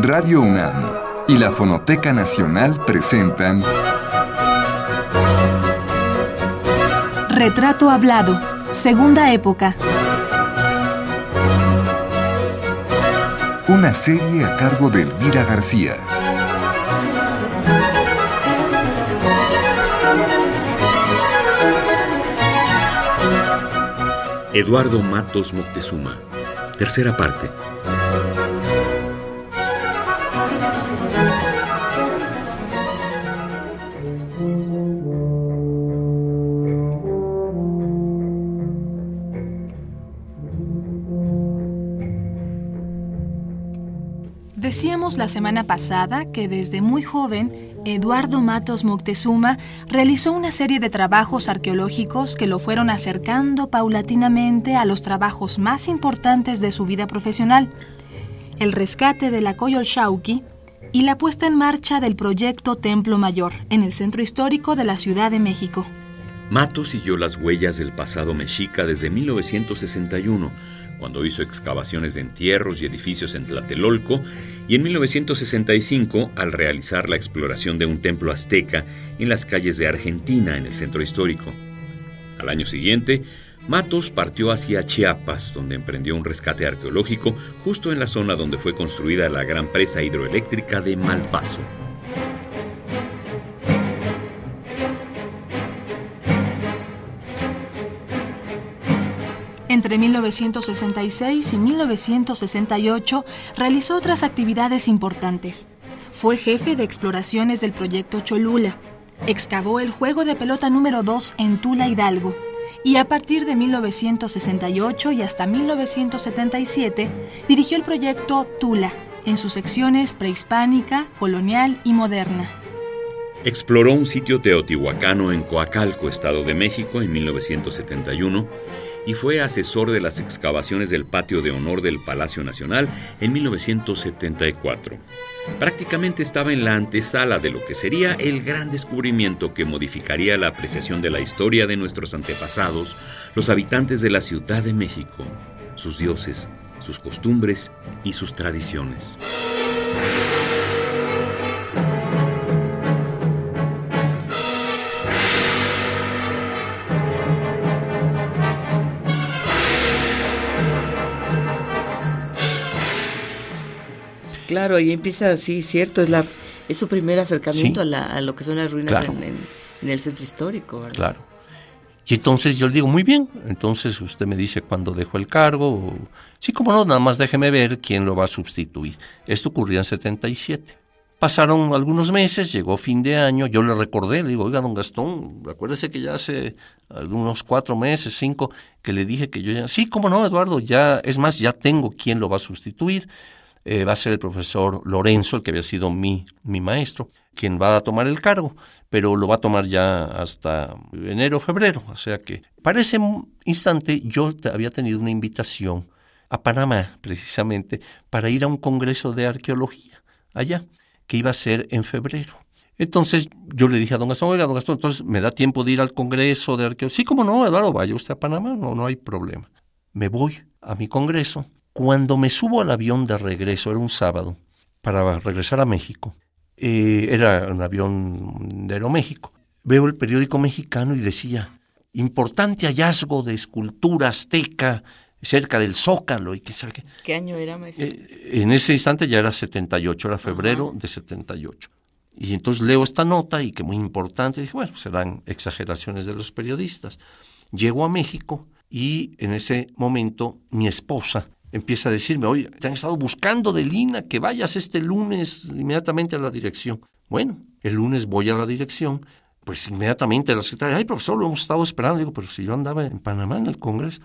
Radio UNAM y la Fonoteca Nacional presentan Retrato Hablado, Segunda Época. Una serie a cargo de Elvira García. Eduardo Matos Moctezuma. Tercera parte. La semana pasada que desde muy joven, Eduardo Matos Moctezuma realizó una serie de trabajos arqueológicos que lo fueron acercando paulatinamente a los trabajos más importantes de su vida profesional, el rescate de la Coyolxauhqui y la puesta en marcha del proyecto Templo Mayor en el centro histórico de la Ciudad de México. Matos siguió las huellas del pasado mexica desde 1961 cuando hizo excavaciones de entierros y edificios en Tlatelolco, y en 1965 al realizar la exploración de un templo azteca en las calles de Argentina, en el centro histórico. Al año siguiente, Matos partió hacia Chiapas, donde emprendió un rescate arqueológico justo en la zona donde fue construida la gran presa hidroeléctrica de Malpaso. Entre 1966 y 1968 realizó otras actividades importantes. Fue jefe de exploraciones del proyecto Cholula. Excavó el juego de pelota número 2 en Tula Hidalgo. Y a partir de 1968 y hasta 1977 dirigió el proyecto Tula en sus secciones prehispánica, colonial y moderna. Exploró un sitio teotihuacano en Coacalco, Estado de México, en 1971 y fue asesor de las excavaciones del patio de honor del Palacio Nacional en 1974. Prácticamente estaba en la antesala de lo que sería el gran descubrimiento que modificaría la apreciación de la historia de nuestros antepasados, los habitantes de la Ciudad de México, sus dioses, sus costumbres y sus tradiciones. Claro, ahí empieza así, cierto, es la es su primer acercamiento a, lo que son las ruinas en, el centro histórico. ¿verdad? Claro. Y entonces yo le digo, muy bien, entonces usted me dice cuándo dejo el cargo. Sí, como no, nada más déjeme ver quién lo va a sustituir. Esto ocurría en 77. Pasaron algunos meses, llegó fin de año, yo le recordé, le digo, oiga, don Gastón, acuérdese que ya hace algunos cuatro meses, cinco, que le dije que yo ya, sí, cómo no, Eduardo, ya, es más, ya tengo quién lo va a sustituir. Eh, va a ser el profesor Lorenzo, el que había sido mi, mi maestro, quien va a tomar el cargo, pero lo va a tomar ya hasta enero febrero. O sea que para ese instante yo había tenido una invitación a Panamá, precisamente, para ir a un congreso de arqueología allá, que iba a ser en febrero. Entonces yo le dije a don Gastón, oiga, don Gastón, entonces me da tiempo de ir al congreso de arqueología. Sí, como no, Eduardo, vaya usted a Panamá, no, no hay problema. Me voy a mi congreso cuando me subo al avión de regreso, era un sábado, para regresar a México, eh, era un avión de Aeroméxico, veo el periódico mexicano y decía, importante hallazgo de escultura azteca cerca del Zócalo y qué sabe qué. ¿Qué año era, maestro? Eh, en ese instante ya era 78, era febrero de 78. Y entonces leo esta nota y que muy importante, dije, bueno, serán exageraciones de los periodistas. Llego a México y en ese momento mi esposa empieza a decirme, oye, te han estado buscando de Lina, que vayas este lunes inmediatamente a la dirección. Bueno, el lunes voy a la dirección, pues inmediatamente la secretaria, ay, profesor, lo hemos estado esperando. Digo, pero si yo andaba en Panamá en el Congreso.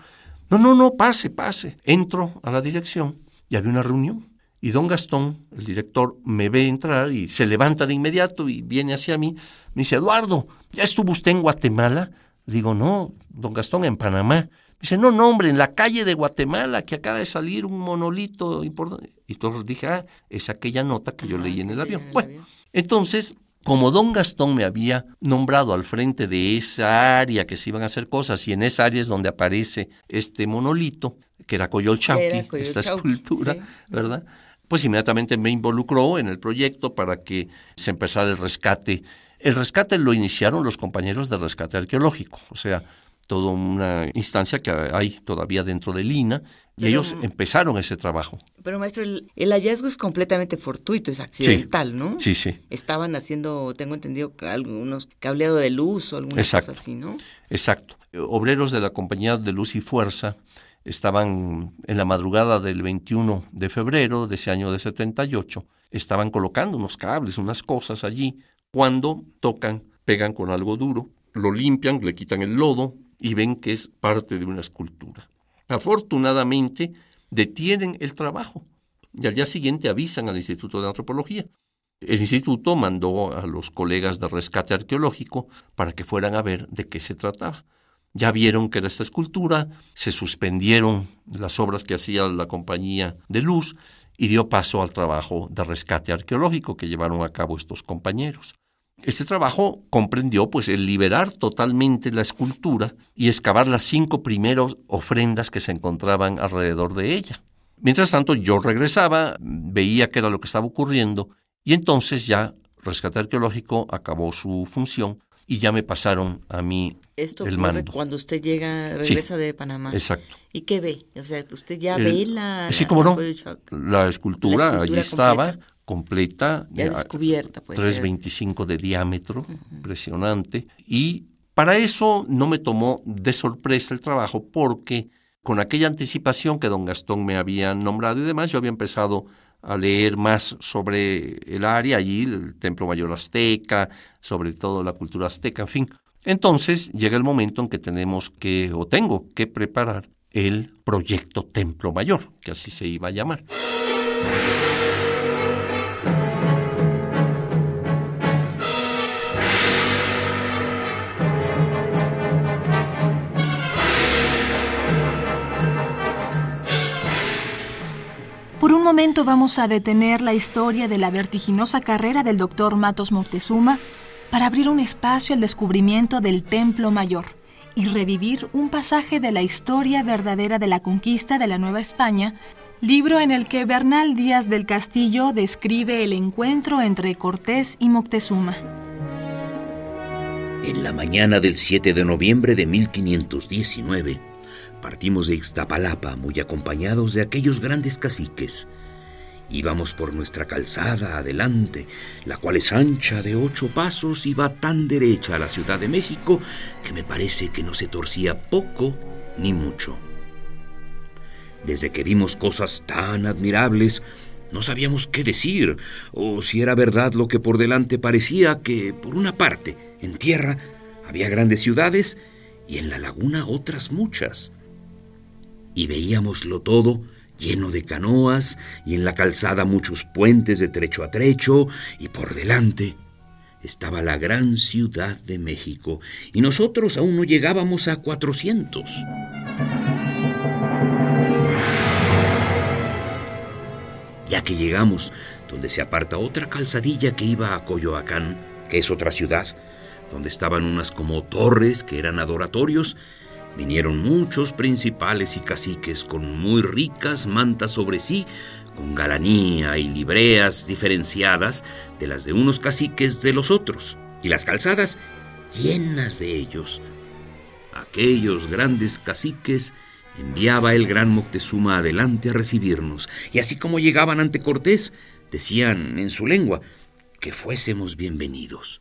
No, no, no, pase, pase. Entro a la dirección y había una reunión. Y don Gastón, el director, me ve entrar y se levanta de inmediato y viene hacia mí. Me dice, Eduardo, ¿ya estuvo usted en Guatemala? Digo, no, don Gastón, en Panamá. Dice, no, no, hombre, en la calle de Guatemala que acaba de salir un monolito importante. Y todos dije, ah, es aquella nota que yo leí en el avión. Bueno, entonces, como don Gastón me había nombrado al frente de esa área que se iban a hacer cosas, y en esa área es donde aparece este monolito, que era Coyolchauqui, esta escultura, ¿verdad? pues inmediatamente me involucró en el proyecto para que se empezara el rescate. El rescate lo iniciaron los compañeros de rescate arqueológico, o sea, toda una instancia que hay todavía dentro del INA, y ellos empezaron ese trabajo. Pero maestro, el, hallazgo es completamente fortuito, es accidental, ¿no? Sí, sí. Estaban haciendo, tengo entendido, algunos cableado de luz o alguna cosa así, ¿no? Exacto. Obreros de la Compañía de Luz y Fuerza estaban en la madrugada del 21 de febrero de ese año de 78, estaban colocando unos cables, unas cosas allí, cuando tocan, pegan con algo duro, lo limpian, le quitan el lodo y ven que es parte de una escultura. Afortunadamente, detienen el trabajo y al día siguiente avisan al Instituto de Antropología. El instituto mandó a los colegas de rescate arqueológico para que fueran a ver de qué se trataba. Ya vieron que era esta escultura, se suspendieron las obras que hacía la compañía de luz y dio paso al trabajo de rescate arqueológico que llevaron a cabo estos compañeros. Este trabajo comprendió pues el liberar totalmente la escultura y excavar las cinco primeras ofrendas que se encontraban alrededor de ella. Mientras tanto yo regresaba, veía qué era lo que estaba ocurriendo y entonces ya Rescate Arqueológico acabó su función y ya me pasaron a mí Esto el mando. cuando usted llega, regresa de Panamá. Exacto. ¿Y qué ve? O sea, usted ya ve la... Sí, cómo no. La escultura, allí estaba, completa. Ya descubierta, pues. 3.25 de diámetro, impresionante. Y para eso no me tomó de sorpresa el trabajo porque con aquella anticipación que don Gastón me había nombrado y demás, yo había empezado a leer más sobre el área, allí el Templo Mayor Azteca, sobre todo la cultura azteca, en fin. Entonces llega el momento en que tenemos que, o tengo que preparar el proyecto Templo Mayor, que así se iba a llamar. Momento vamos a detener la historia de la vertiginosa carrera del doctor Matos Moctezuma para abrir un espacio al descubrimiento del Templo Mayor y revivir un pasaje de la historia verdadera de la conquista de la Nueva España, libro en el que Bernal Díaz del Castillo describe el encuentro entre Cortés y Moctezuma. En la mañana del 7 de noviembre de 1519, Partimos de Ixtapalapa muy acompañados de aquellos grandes caciques. Íbamos por nuestra calzada adelante, la cual es ancha de ocho pasos y va tan derecha a la Ciudad de México que me parece que no se torcía poco ni mucho. Desde que vimos cosas tan admirables, no sabíamos qué decir, o si era verdad lo que por delante parecía que, por una parte, en tierra había grandes ciudades y en la laguna otras muchas y veíamoslo todo lleno de canoas y en la calzada muchos puentes de trecho a trecho y por delante estaba la gran ciudad de México y nosotros aún no llegábamos a 400. Ya que llegamos donde se aparta otra calzadilla que iba a Coyoacán, que es otra ciudad, donde estaban unas como torres que eran adoratorios, Vinieron muchos principales y caciques con muy ricas mantas sobre sí, con galanía y libreas diferenciadas de las de unos caciques de los otros, y las calzadas llenas de ellos. Aquellos grandes caciques enviaba el gran Moctezuma adelante a recibirnos, y así como llegaban ante Cortés, decían en su lengua que fuésemos bienvenidos.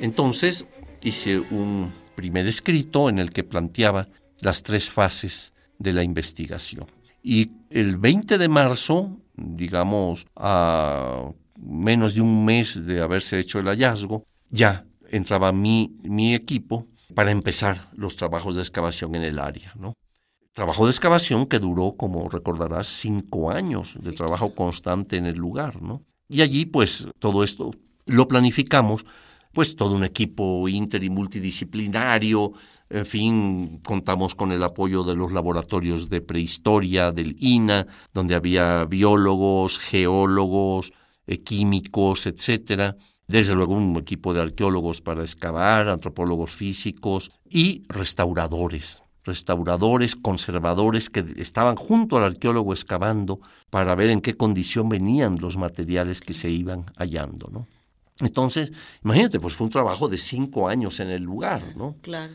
Entonces hice un primer escrito en el que planteaba las tres fases de la investigación. Y el 20 de marzo, digamos, a menos de un mes de haberse hecho el hallazgo, ya entraba mi, mi equipo para empezar los trabajos de excavación en el área. ¿no? Trabajo de excavación que duró, como recordarás, cinco años de trabajo constante en el lugar. ¿no? Y allí, pues, todo esto lo planificamos pues todo un equipo inter y multidisciplinario En fin, contamos con el apoyo de los laboratorios de prehistoria del INA, donde había biólogos, geólogos, eh, químicos, etcétera. Desde luego un equipo de arqueólogos para excavar, antropólogos físicos y restauradores restauradores, conservadores que estaban junto al arqueólogo excavando para ver en qué condición venían los materiales que se iban hallando, ¿no? Entonces, imagínate, pues fue un trabajo de cinco años en el lugar, ¿no? Claro.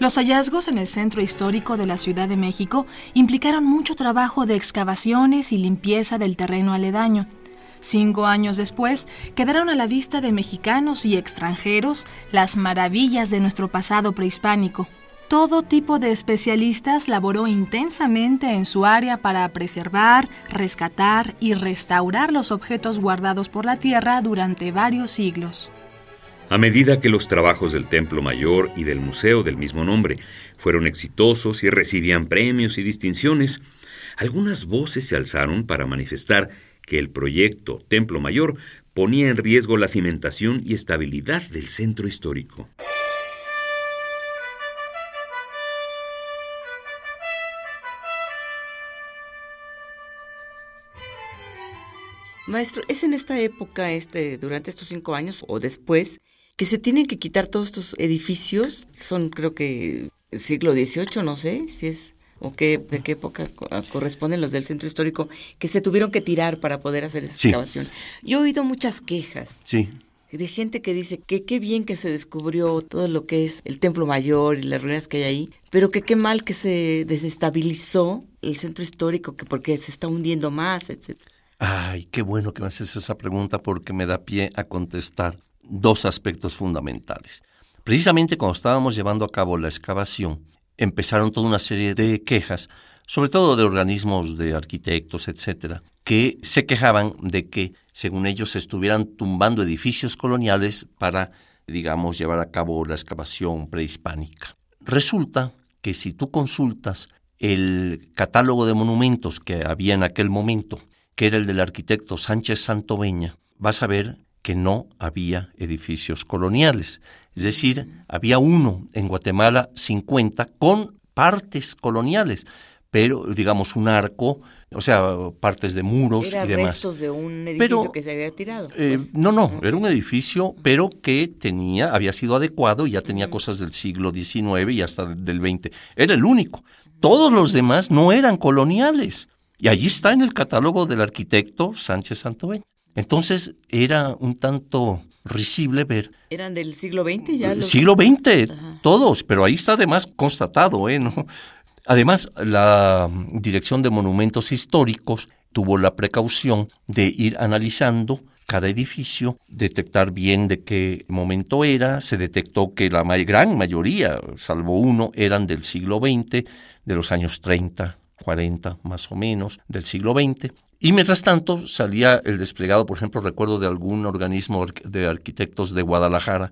Los hallazgos en el centro histórico de la Ciudad de México implicaron mucho trabajo de excavaciones y limpieza del terreno aledaño. Cinco años después, quedaron a la vista de mexicanos y extranjeros las maravillas de nuestro pasado prehispánico. Todo tipo de especialistas laboró intensamente en su área para preservar, rescatar y restaurar los objetos guardados por la tierra durante varios siglos. A medida que los trabajos del Templo Mayor y del Museo del mismo nombre fueron exitosos y recibían premios y distinciones, algunas voces se alzaron para manifestar que el proyecto Templo Mayor ponía en riesgo la cimentación y estabilidad del centro histórico. Maestro, ¿es en esta época, este, durante estos cinco años o después, que se tienen que quitar todos estos edificios? Son, creo que, siglo XVIII, no sé si es o qué, de qué época ah, corresponden los del centro histórico que se tuvieron que tirar para poder hacer esa excavación. Yo he oído muchas quejas. Sí. De gente que dice que qué bien que se descubrió todo lo que es el templo mayor y las ruinas que hay ahí, pero que qué mal que se desestabilizó el centro histórico, que porque se está hundiendo más, etc. Ay, qué bueno que me haces esa pregunta porque me da pie a contestar dos aspectos fundamentales. Precisamente cuando estábamos llevando a cabo la excavación, empezaron toda una serie de quejas, sobre todo de organismos de arquitectos, etcétera, que se quejaban de que, según ellos, se estuvieran tumbando edificios coloniales para, digamos, llevar a cabo la excavación prehispánica. Resulta que si tú consultas el catálogo de monumentos que había en aquel momento, que era el del arquitecto Sánchez Santoveña, vas a ver que no había edificios coloniales. Es decir, había uno en Guatemala 50 con partes coloniales, pero digamos un arco, o sea, partes de muros y demás. restos de un edificio que se había tirado. Eh, pues. no, no, era un edificio, pero que tenía, había sido adecuado y ya tenía cosas del siglo XIX y hasta del XX. Era el único. Todos los demás no eran coloniales. Y allí está en el catálogo del arquitecto Sánchez Santoveña. Entonces era un tanto risible ver. ¿Eran del siglo XX ya? Los... Siglo XX, todos, pero ahí está además constatado. ¿eh? ¿No? Además, la Dirección de Monumentos Históricos tuvo la precaución de ir analizando cada edificio, detectar bien de qué momento era, se detectó que la gran mayoría, salvo uno, eran del siglo XX, de los años 30, 40 más o menos, del siglo XX, y mientras tanto salía el desplegado, por ejemplo, recuerdo de algún organismo de arquitectos de Guadalajara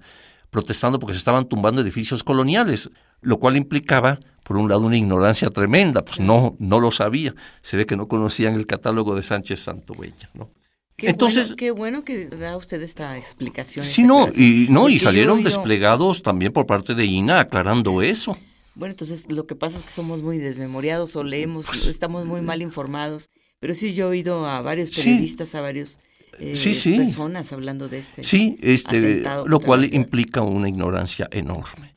protestando porque se estaban tumbando edificios coloniales, lo cual implicaba, por un lado, una ignorancia tremenda, pues no, no lo sabía. Se ve que no conocían el catálogo de Sánchez Santovella, ¿no? Qué Entonces, bueno, qué bueno que da usted esta explicación. Sí, no, y, no, y salieron desplegados también por parte de INA aclarando eso. Bueno, entonces lo que pasa es que somos muy desmemoriados o leemos, pues, estamos muy mal informados. Pero sí, yo he oído a varios periodistas, a varios eh, personas hablando de este. Sí, este, lo cual implica una ignorancia enorme.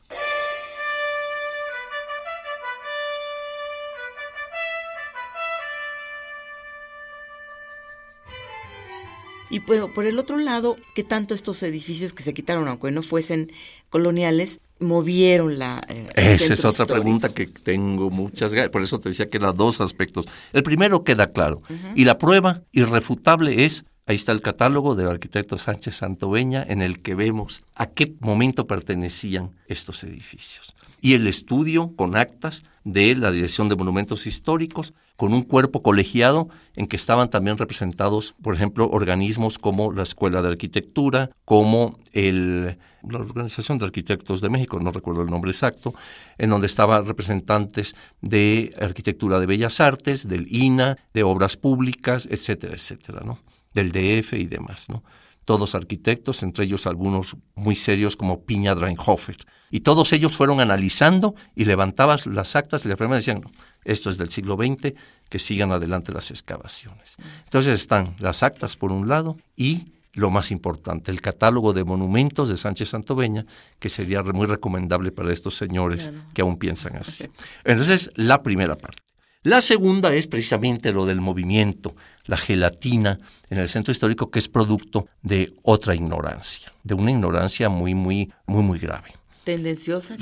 Y bueno, por el otro lado, que tanto estos edificios que se quitaron, aunque no fuesen coloniales, movieron la... Eh, Esa es otra pregunta que tengo muchas ganas. Por eso te decía que eran dos aspectos. El primero queda claro. Y la prueba irrefutable es, ahí está el catálogo del arquitecto Sánchez Santoveña, en el que vemos a qué momento pertenecían estos edificios. Y el estudio con actas de la Dirección de Monumentos Históricos, con un cuerpo colegiado en que estaban también representados, por ejemplo, organismos como la Escuela de Arquitectura, como el, la Organización de Arquitectos de México, no recuerdo el nombre exacto, en donde estaban representantes de Arquitectura de Bellas Artes, del INA, de Obras Públicas, etcétera, etcétera, ¿no? del DF y demás, ¿no? Todos arquitectos, entre ellos algunos muy serios como Piña Dreinhofer. Y todos ellos fueron analizando y levantaban las actas y la primera decían, no, esto es del siglo XX, que sigan adelante las excavaciones. Entonces están las actas por un lado y lo más importante, el catálogo de monumentos de Sánchez Santoveña, que sería muy recomendable para estos señores que aún piensan así. Entonces, la primera parte. La segunda es precisamente lo del movimiento, la gelatina en el centro histórico, que es producto de otra ignorancia, de una ignorancia muy, muy, muy, muy grave. ¿Tendenciosa?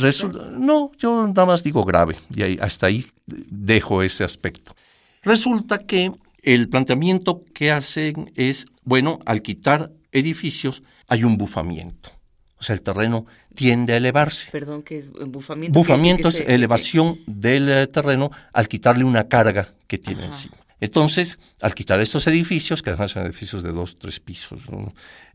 no, yo nada más digo grave, y ahí, hasta ahí dejo ese aspecto. Resulta que el planteamiento que hacen es, bueno, al quitar edificios hay un bufamiento. O sea, el terreno tiende a elevarse. Perdón, ¿qué es bufamiento? Bufamiento es elevación del eh, terreno al quitarle una carga que tiene encima. Entonces, al quitar estos edificios, que además son edificios de dos, tres pisos,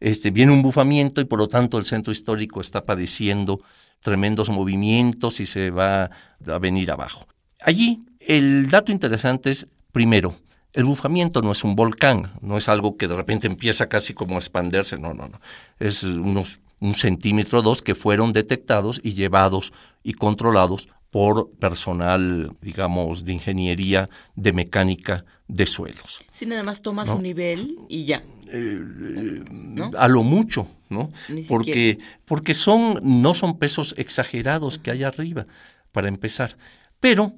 este, viene un bufamiento y por lo tanto el centro histórico está padeciendo tremendos movimientos y se va a venir abajo. Allí, el dato interesante es, primero, el bufamiento no es un volcán, no es algo que de repente empieza casi como a expandirse, no, no, no. Es unos un centímetro o dos que fueron detectados y llevados y controlados por personal, digamos, de ingeniería, de mecánica de suelos. Si nada más tomas un nivel y ya. Eh, a lo mucho, ¿no? porque, porque son, no son pesos exagerados que hay arriba, para empezar. Pero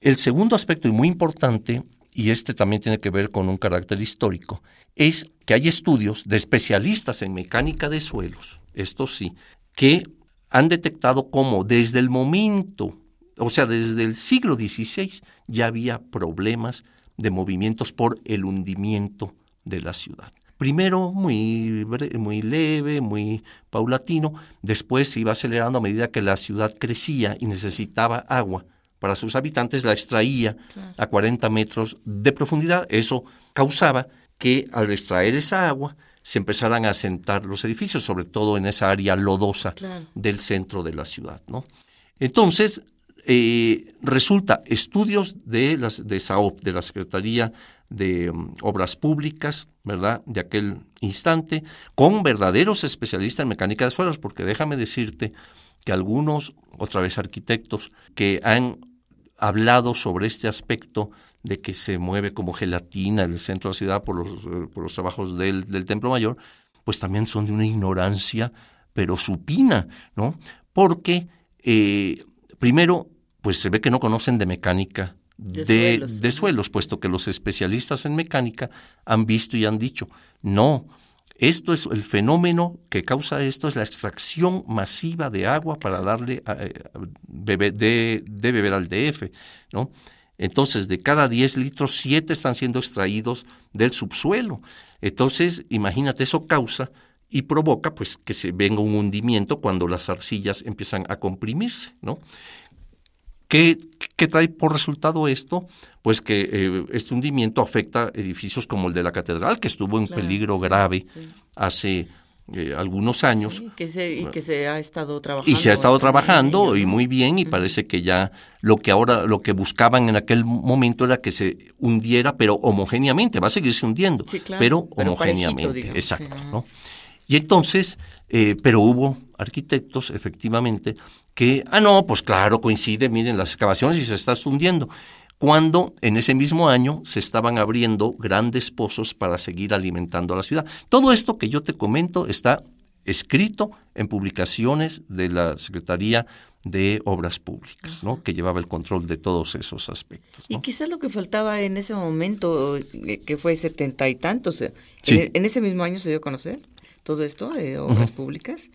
el segundo aspecto y muy importante y este también tiene que ver con un carácter histórico, es que hay estudios de especialistas en mecánica de suelos, esto sí, que han detectado cómo desde el momento, o sea, desde el siglo XVI ya había problemas de movimientos por el hundimiento de la ciudad. Primero muy, muy leve, muy paulatino, después se iba acelerando a medida que la ciudad crecía y necesitaba agua para sus habitantes, la extraía a 40 metros de profundidad. Eso causaba que al extraer esa agua se empezaran a asentar los edificios, sobre todo en esa área lodosa del centro de la ciudad. ¿no? Entonces, eh, resulta, estudios de, las, de SAOP, de la Secretaría de um, Obras Públicas, ¿verdad?, de aquel instante, con verdaderos especialistas en mecánica de suelos, porque déjame decirte que algunos, otra vez arquitectos, que han hablado sobre este aspecto de que se mueve como gelatina el centro de la ciudad por los, eh, por los trabajos del, Templo Mayor, pues también son de una ignorancia, pero supina, ¿no? Porque, eh, primero, pues se ve que no conocen de mecánica de, de suelos, puesto que los especialistas en mecánica han visto y han dicho, no, esto es el fenómeno que causa esto es la extracción masiva de agua para darle eh, de, beber al DF, ¿no? Entonces, de cada 10 litros, 7 están siendo extraídos del subsuelo. Entonces, imagínate, eso causa y provoca pues que se venga un hundimiento cuando las arcillas empiezan a comprimirse, ¿no? ¿Qué, trae por resultado esto? Pues que eh, este hundimiento afecta edificios como el de la catedral, que estuvo en peligro grave hace eh, algunos años. que se, y que se ha estado trabajando. Y se ha estado trabajando y muy bien y parece que ya lo que ahora, lo que buscaban en aquel momento era que se hundiera, pero homogéneamente, va a seguirse hundiendo, pero, homogéneamente, exacto. ¿no? Y entonces, eh, pero hubo arquitectos, efectivamente, que, ah, no, pues claro, coincide, miren las excavaciones y se está hundiendo. Cuando en ese mismo año se estaban abriendo grandes pozos para seguir alimentando a la ciudad. Todo esto que yo te comento está escrito en publicaciones de la Secretaría de Obras Públicas, ¿no? que llevaba el control de todos esos aspectos. Y quizás lo que faltaba en ese momento, eh, que fue setenta y tantos, en, en, ese mismo año se dio a conocer todo esto de obras públicas,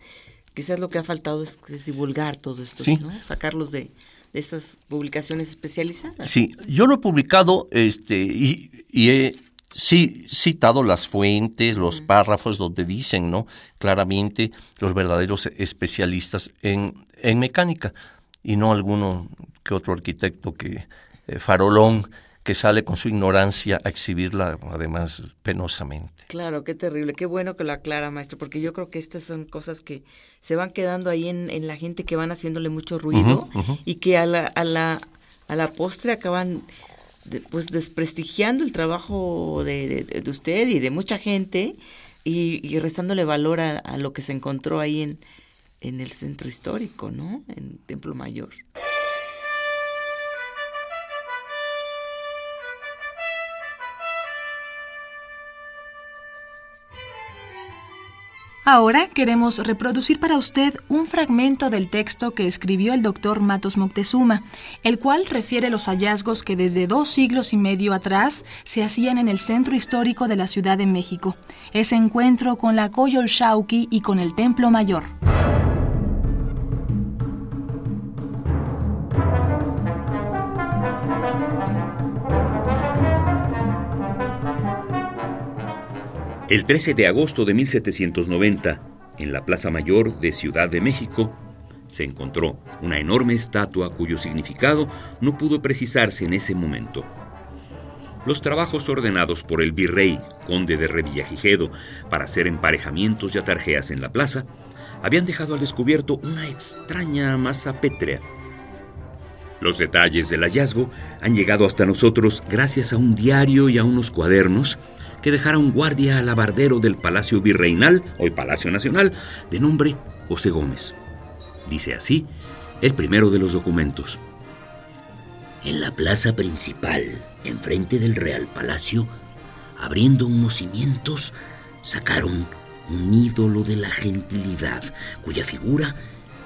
Quizás lo que ha faltado es, divulgar todo esto, ¿no? sacarlos de, esas publicaciones especializadas. Sí, yo lo he publicado este, y, he sí, citado las fuentes, los párrafos donde dicen ¿no? claramente los verdaderos especialistas en, en mecánica. y no alguno que otro arquitecto que eh, farolón que sale con su ignorancia a exhibirla, además, penosamente. Claro, qué terrible, qué bueno que lo aclara, maestro, porque yo creo que estas son cosas que se van quedando ahí en, la gente que van haciéndole mucho ruido y que a la, a la, a la postre acaban pues desprestigiando el trabajo de, de, usted y de mucha gente y, y restándole valor a, a, lo que se encontró ahí en, en el centro histórico, ¿no? En Templo Mayor. Ahora queremos reproducir para usted un fragmento del texto que escribió el doctor Matos Moctezuma, el cual refiere los hallazgos que desde dos siglos y medio atrás se hacían en el centro histórico de la Ciudad de México, ese encuentro con la Coyolxauhqui y con el Templo Mayor. El 13 de agosto de 1790, en la Plaza Mayor de Ciudad de México, se encontró una enorme estatua cuyo significado no pudo precisarse en ese momento. Los trabajos ordenados por el virrey, conde de Revillagigedo, para hacer emparejamientos y atarjeas en la plaza, habían dejado al descubierto una extraña masa pétrea. Los detalles del hallazgo han llegado hasta nosotros gracias a un diario y a unos cuadernos que dejara un guardia alabardero del Palacio Virreinal, hoy Palacio Nacional, de nombre José Gómez. Dice así el primero de los documentos. En la plaza principal, enfrente del Real Palacio, abriendo unos cimientos, sacaron un ídolo de la gentilidad, cuya figura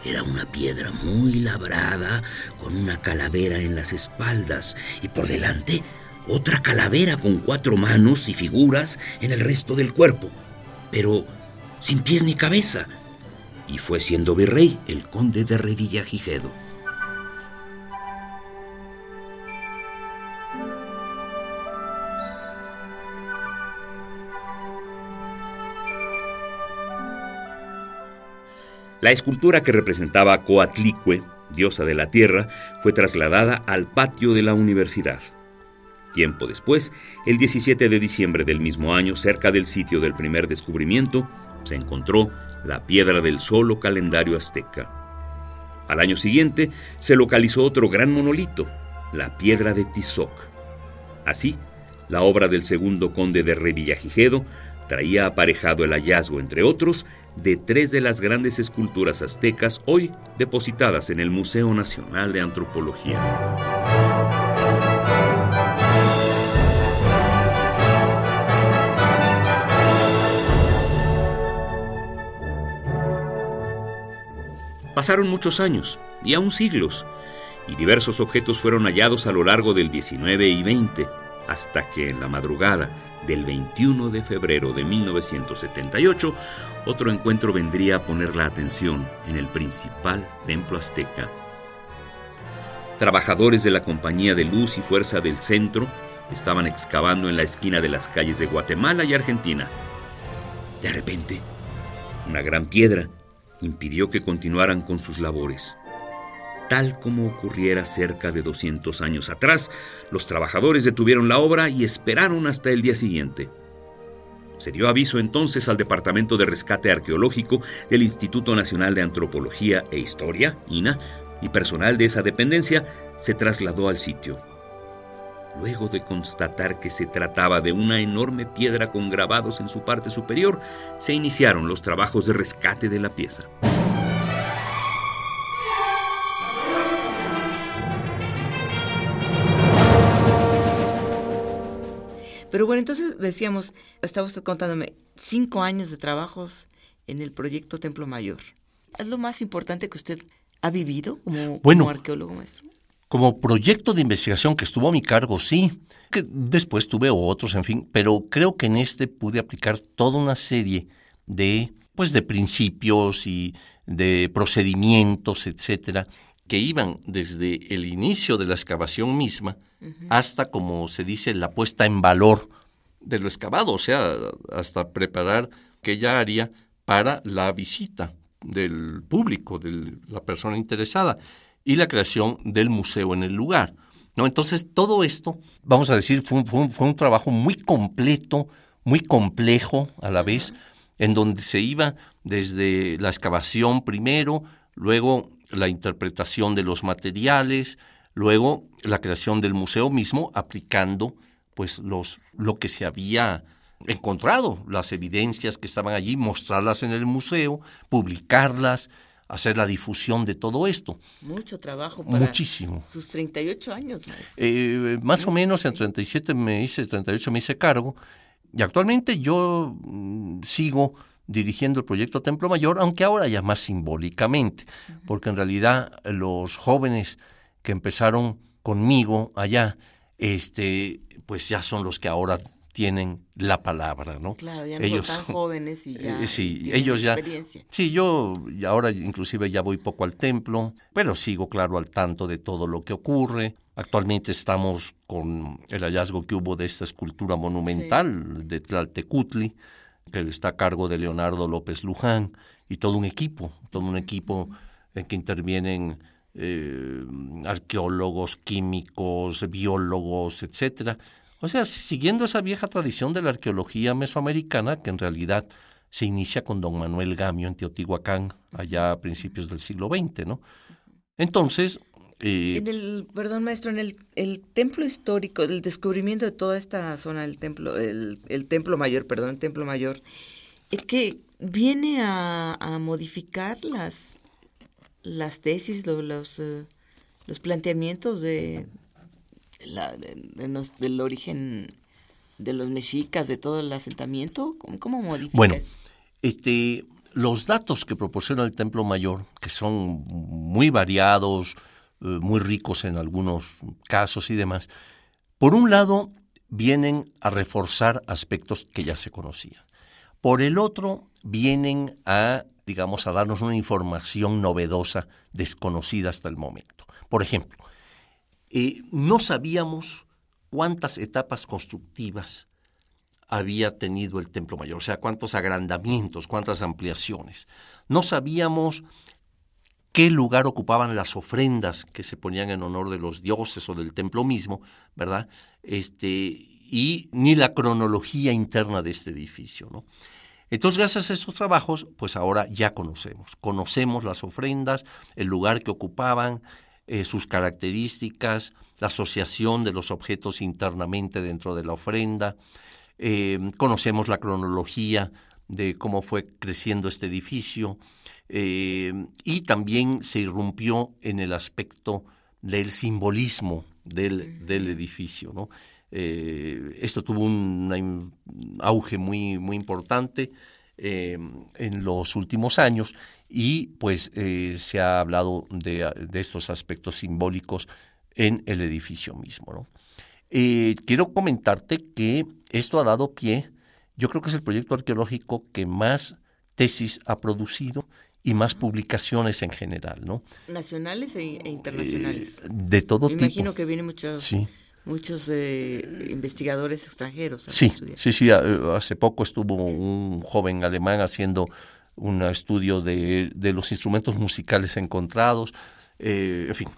era una piedra muy labrada, con una calavera en las espaldas y por delante otra calavera con cuatro manos y figuras en el resto del cuerpo, pero sin pies ni cabeza. Y fue siendo virrey el conde de Revillagigedo. La escultura que representaba a Coatlicue, diosa de la tierra, fue trasladada al patio de la universidad. Tiempo después, el 17 de diciembre del mismo año, cerca del sitio del primer descubrimiento, se encontró la piedra del solo calendario azteca. Al año siguiente se localizó otro gran monolito, la piedra de Tizoc. Así, la obra del segundo conde de Revillagigedo traía aparejado el hallazgo, entre otros, de tres de las grandes esculturas aztecas hoy depositadas en el Museo Nacional de Antropología. Pasaron muchos años, y aún siglos, y diversos objetos fueron hallados a lo largo del 19 y 20, hasta que en la madrugada del 21 de febrero de 1978, otro encuentro vendría a poner la atención en el principal templo azteca. Trabajadores de la Compañía de Luz y Fuerza del Centro estaban excavando en la esquina de las calles de Guatemala y Argentina. De repente, una gran piedra impidió que continuaran con sus labores. Tal como ocurriera cerca de 200 años atrás, los trabajadores detuvieron la obra y esperaron hasta el día siguiente. Se dio aviso entonces al Departamento de Rescate Arqueológico del Instituto Nacional de Antropología e Historia, INA, y personal de esa dependencia se trasladó al sitio. Luego de constatar que se trataba de una enorme piedra con grabados en su parte superior, se iniciaron los trabajos de rescate de la pieza. Pero bueno, entonces decíamos, estaba usted contándome, cinco años de trabajos en el proyecto Templo Mayor. ¿Es lo más importante que usted ha vivido como, como arqueólogo maestro? Como proyecto de investigación que estuvo a mi cargo, sí. Que después tuve otros, en fin, pero creo que en este pude aplicar toda una serie de, pues, de principios y de procedimientos, etcétera, que iban desde el inicio de la excavación misma hasta, como se dice, la puesta en valor de lo excavado, o sea, hasta preparar aquella área para la visita del público, de la persona interesada. Y la creación del museo en el lugar. ¿no? Entonces, todo esto, vamos a decir, fue un, trabajo muy completo, muy complejo a la vez, en donde se iba desde la excavación primero, luego la interpretación de los materiales, luego la creación del museo mismo, aplicando pues los, lo que se había encontrado, las evidencias que estaban allí, mostrarlas en el museo, publicarlas, hacer la difusión de todo esto. Mucho trabajo para Muchísimo. sus 38 años. Más, eh, más o menos en 37 me hice, 38 me hice cargo y actualmente yo mm, sigo dirigiendo el proyecto Templo Mayor, aunque ahora ya más simbólicamente, porque en realidad los jóvenes que empezaron conmigo allá, este, pues ya son los que ahora tienen la palabra, ¿no? Claro, ya no ellos son tan jóvenes y ya. Eh, sí, ellos ya. Sí, yo ahora inclusive ya voy poco al templo, pero sigo claro al tanto de todo lo que ocurre. Actualmente estamos con el hallazgo que hubo de esta escultura monumental de Tlaltecutli, que está a cargo de Leonardo López Luján y todo un equipo, todo un equipo en que intervienen eh, arqueólogos, químicos, biólogos, etcétera, o sea, siguiendo esa vieja tradición de la arqueología mesoamericana, que en realidad se inicia con don Manuel Gamio en Teotihuacán, allá a principios del siglo XX, ¿no? Entonces... Eh, en el, perdón maestro, en el, el, templo histórico, el descubrimiento de toda esta zona del templo, el, el templo mayor, perdón, el templo mayor, es que viene a, modificar las, las tesis, los, eh, los planteamientos de, la, del origen de los mexicas, de todo el asentamiento? ¿Cómo, cómo? Bueno, este, los datos que proporciona el Templo Mayor, que son muy variados, eh, muy ricos en algunos casos y demás, por un lado vienen a reforzar aspectos que ya se conocían. Por el otro, vienen a, digamos, a darnos una información novedosa, desconocida hasta el momento. Por ejemplo, no sabíamos cuántas etapas constructivas había tenido el Templo Mayor, o sea, cuántos agrandamientos, cuántas ampliaciones. No sabíamos qué lugar ocupaban las ofrendas que se ponían en honor de los dioses o del templo mismo, ¿verdad? Este, y ni la cronología interna de este edificio, ¿no? Entonces, gracias a estos trabajos, pues ahora ya conocemos. Conocemos las ofrendas, el lugar que ocupaban, eh, sus características, la asociación de los objetos internamente dentro de la ofrenda. Eh, conocemos la cronología de cómo fue creciendo este edificio eh, y también se irrumpió en el aspecto del simbolismo del, del edificio. ¿no? esto tuvo un, auge muy, muy importante en los últimos años y pues eh, se ha hablado de, estos aspectos simbólicos en el edificio mismo. Eh, quiero comentarte que esto ha dado pie, yo creo que es el proyecto arqueológico que más tesis ha producido y más publicaciones en general, ¿no? Nacionales e, e internacionales. Eh, de todo tipo. Imagino que vienen muchos, muchos investigadores extranjeros. sí, sí, sí. Hace poco estuvo un joven alemán haciendo un estudio de, los instrumentos musicales encontrados, eh, en fin.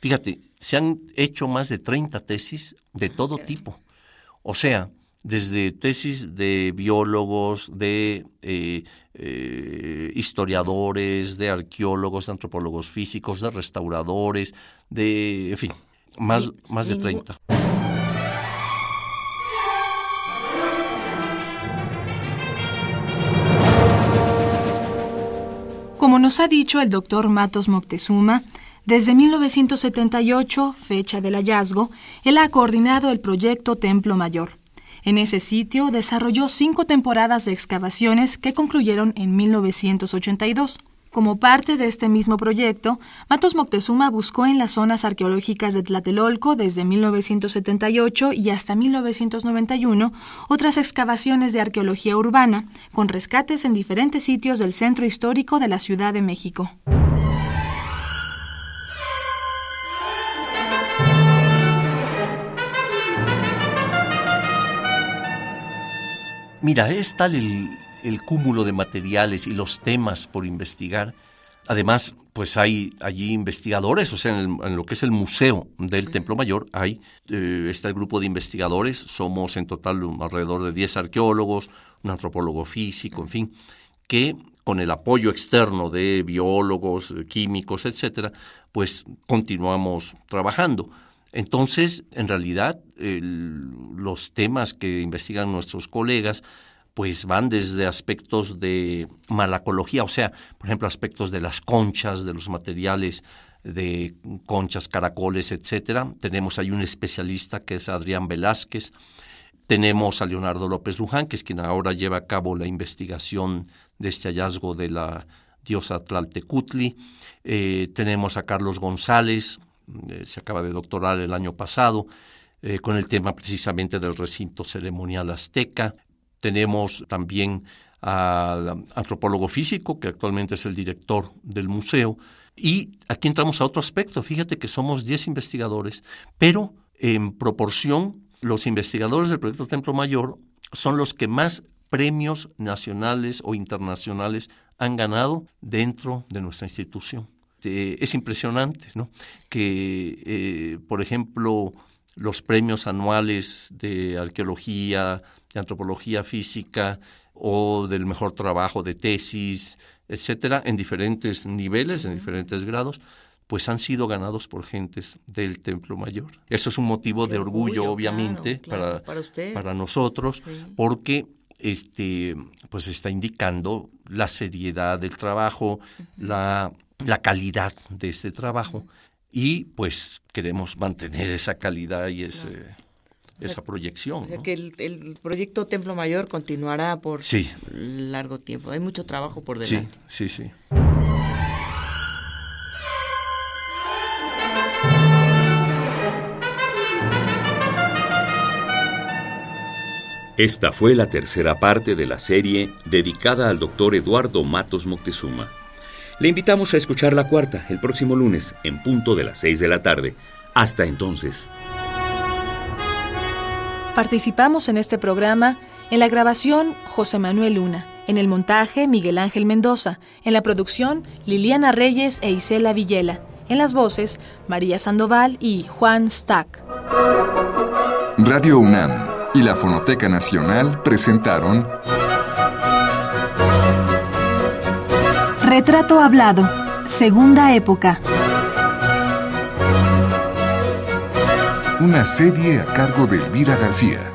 Fíjate, se han hecho más de 30 tesis de todo tipo. O sea, desde tesis de biólogos, de eh, eh, historiadores, de arqueólogos, de antropólogos físicos, de restauradores, de, en fin, más, más de 30. Como nos ha dicho el doctor Matos Moctezuma, desde 1978, fecha del hallazgo, él ha coordinado el proyecto Templo Mayor. En ese sitio desarrolló cinco temporadas de excavaciones que concluyeron en 1982. Como parte de este mismo proyecto, Matos Moctezuma buscó en las zonas arqueológicas de Tlatelolco desde 1978 y hasta 1991 otras excavaciones de arqueología urbana, con rescates en diferentes sitios del centro histórico de la Ciudad de México. Mira, es tal el, el cúmulo de materiales y los temas por investigar, Además, pues hay allí investigadores, o sea, en, lo que es el Museo del Templo Mayor, hay, eh, está el grupo de investigadores, somos en total alrededor de 10 arqueólogos, un antropólogo físico, en fin, que con el apoyo externo de biólogos, químicos, etcétera, pues continuamos trabajando. Entonces, en realidad, los temas que investigan nuestros colegas pues van desde aspectos de malacología, o sea, por ejemplo, aspectos de las conchas, de los materiales de conchas, caracoles, etcétera. Tenemos ahí un especialista que es Adrián Velázquez. Tenemos a Leonardo López Luján, que es quien ahora lleva a cabo la investigación de este hallazgo de la diosa Tlaltecutli. Eh, tenemos a Carlos González, eh, se acaba de doctorar el año pasado, eh, con el tema precisamente del recinto ceremonial azteca. Tenemos también al antropólogo físico, que actualmente es el director del museo. Y aquí entramos a otro aspecto. Fíjate que somos 10 investigadores, pero en proporción, los investigadores del proyecto Templo Mayor son los que más premios nacionales o internacionales han ganado dentro de nuestra institución. es impresionante, ¿no? Que, eh, por ejemplo, los premios anuales de arqueología, de antropología física o del mejor trabajo de tesis, etcétera, en diferentes niveles, en diferentes grados, pues han sido ganados por gentes del Templo Mayor. Eso es un motivo de orgullo, obviamente, para, para, nosotros, porque este, pues está indicando la seriedad del trabajo, la, la calidad de este trabajo, y pues queremos mantener esa calidad y ese esa proyección. O sea que el, proyecto Templo Mayor continuará por sí. largo tiempo. Hay mucho trabajo por delante. Sí, sí, sí. Esta fue la tercera parte de la serie dedicada al doctor Eduardo Matos Moctezuma. Le invitamos a escuchar la cuarta el próximo lunes en punto de las 6 de la tarde. Hasta entonces. Participamos en este programa en la grabación José Manuel Luna, en el montaje Miguel Ángel Mendoza, en la producción Liliana Reyes e Isela Villela, en las voces María Sandoval y Juan Stack. Radio UNAM y la Fonoteca Nacional presentaron Retrato Hablado, Segunda Época. Una serie a cargo de Elvira García.